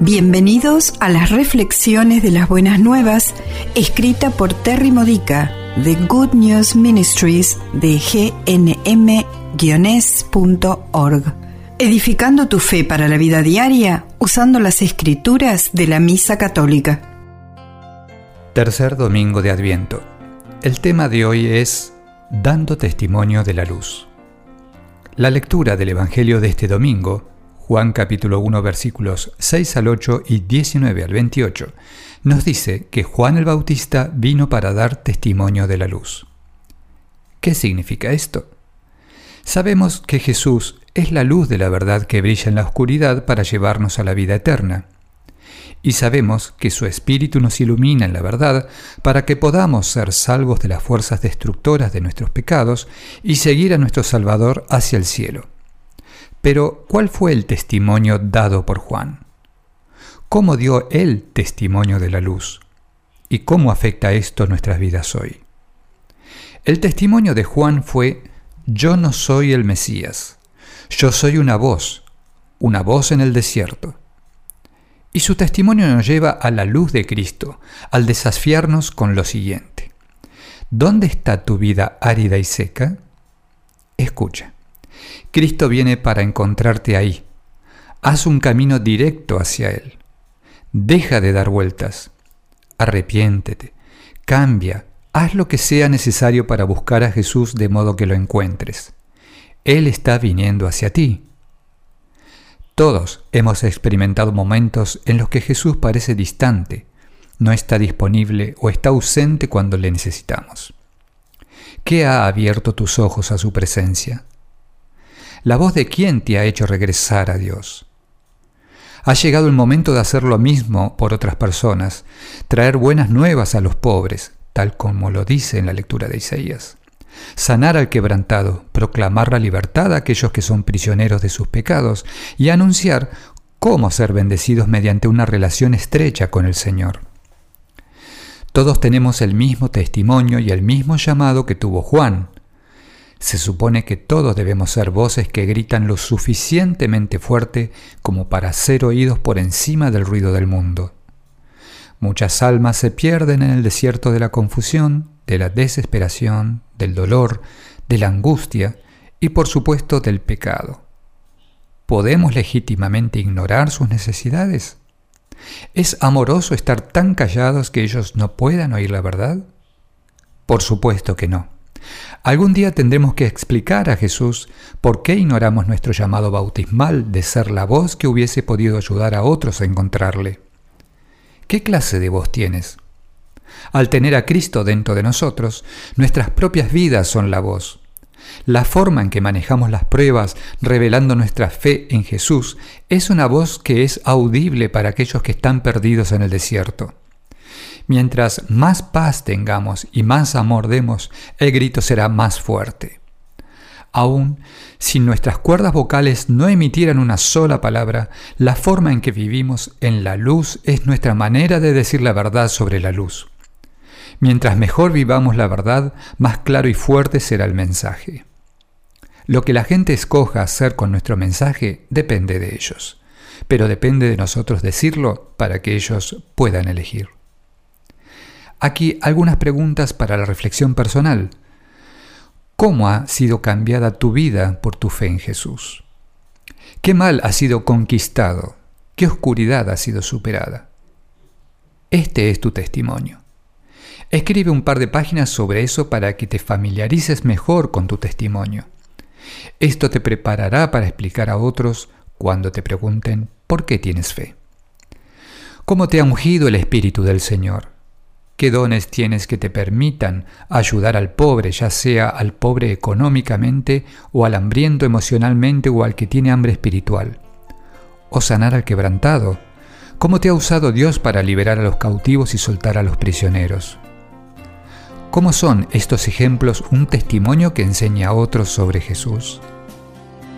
Bienvenidos a las reflexiones de las buenas nuevas, escrita por Terry Modica de Good News Ministries de gnm-es.org. Edificando tu fe para la vida diaria usando las escrituras de la Misa Católica. Tercer domingo de Adviento. El tema de hoy es Dando testimonio de la luz. La lectura del Evangelio de este domingo Juan capítulo 1 versículos 6 al 8 y 19 al 28, nos dice que Juan el Bautista vino para dar testimonio de la luz. ¿Qué significa esto? Sabemos que Jesús es la luz de la verdad que brilla en la oscuridad para llevarnos a la vida eterna. Y sabemos que su Espíritu nos ilumina en la verdad para que podamos ser salvos de las fuerzas destructoras de nuestros pecados y seguir a nuestro Salvador hacia el cielo. Pero, ¿cuál fue el testimonio dado por Juan? ¿Cómo dio él testimonio de la luz? ¿Y cómo afecta esto nuestras vidas hoy? El testimonio de Juan fue, yo no soy el Mesías, yo soy una voz, una voz en el desierto. Y su testimonio nos lleva a la luz de Cristo, al desafiarnos con lo siguiente. ¿Dónde está tu vida árida y seca? Escucha. Cristo viene para encontrarte ahí. Haz un camino directo hacia Él. Deja de dar vueltas. Arrepiéntete. Cambia. Haz lo que sea necesario para buscar a Jesús de modo que lo encuentres. Él está viniendo hacia ti. Todos hemos experimentado momentos en los que Jesús parece distante, no está disponible o está ausente cuando le necesitamos. ¿Qué ha abierto tus ojos a su presencia? ¿La voz de quién te ha hecho regresar a Dios? Ha llegado el momento de hacer lo mismo por otras personas, traer buenas nuevas a los pobres, tal como lo dice en la lectura de Isaías. Sanar al quebrantado, proclamar la libertad a aquellos que son prisioneros de sus pecados y anunciar cómo ser bendecidos mediante una relación estrecha con el Señor. Todos tenemos el mismo testimonio y el mismo llamado que tuvo Juan, se supone que todos debemos ser voces que gritan lo suficientemente fuerte como para ser oídos por encima del ruido del mundo. Muchas almas se pierden en el desierto de la confusión, de la desesperación, del dolor, de la angustia y por supuesto del pecado. ¿Podemos legítimamente ignorar sus necesidades? ¿Es amoroso estar tan callados que ellos no puedan oír la verdad? Por supuesto que no. Algún día tendremos que explicar a Jesús por qué ignoramos nuestro llamado bautismal de ser la voz que hubiese podido ayudar a otros a encontrarle. ¿Qué clase de voz tienes? Al tener a Cristo dentro de nosotros, nuestras propias vidas son la voz. La forma en que manejamos las pruebas, revelando nuestra fe en Jesús, es una voz que es audible para aquellos que están perdidos en el desierto. Mientras más paz tengamos y más amor demos, el grito será más fuerte. Aún si nuestras cuerdas vocales no emitieran una sola palabra, la forma en que vivimos en la luz es nuestra manera de decir la verdad sobre la luz. Mientras mejor vivamos la verdad, más claro y fuerte será el mensaje. Lo que la gente escoja hacer con nuestro mensaje depende de ellos, pero depende de nosotros decirlo para que ellos puedan elegir. Aquí algunas preguntas para la reflexión personal. ¿Cómo ha sido cambiada tu vida por tu fe en Jesús? ¿Qué mal ha sido conquistado? ¿Qué oscuridad ha sido superada? Este es tu testimonio. Escribe un par de páginas sobre eso para que te familiarices mejor con tu testimonio. Esto te preparará para explicar a otros cuando te pregunten por qué tienes fe. ¿Cómo te ha ungido el Espíritu del Señor? Qué dones tienes que te permitan ayudar al pobre, ya sea al pobre económicamente o al hambriento emocionalmente o al que tiene hambre espiritual. O sanar al quebrantado. ¿Cómo te ha usado Dios para liberar a los cautivos y soltar a los prisioneros? ¿Cómo son estos ejemplos un testimonio que enseña a otros sobre Jesús?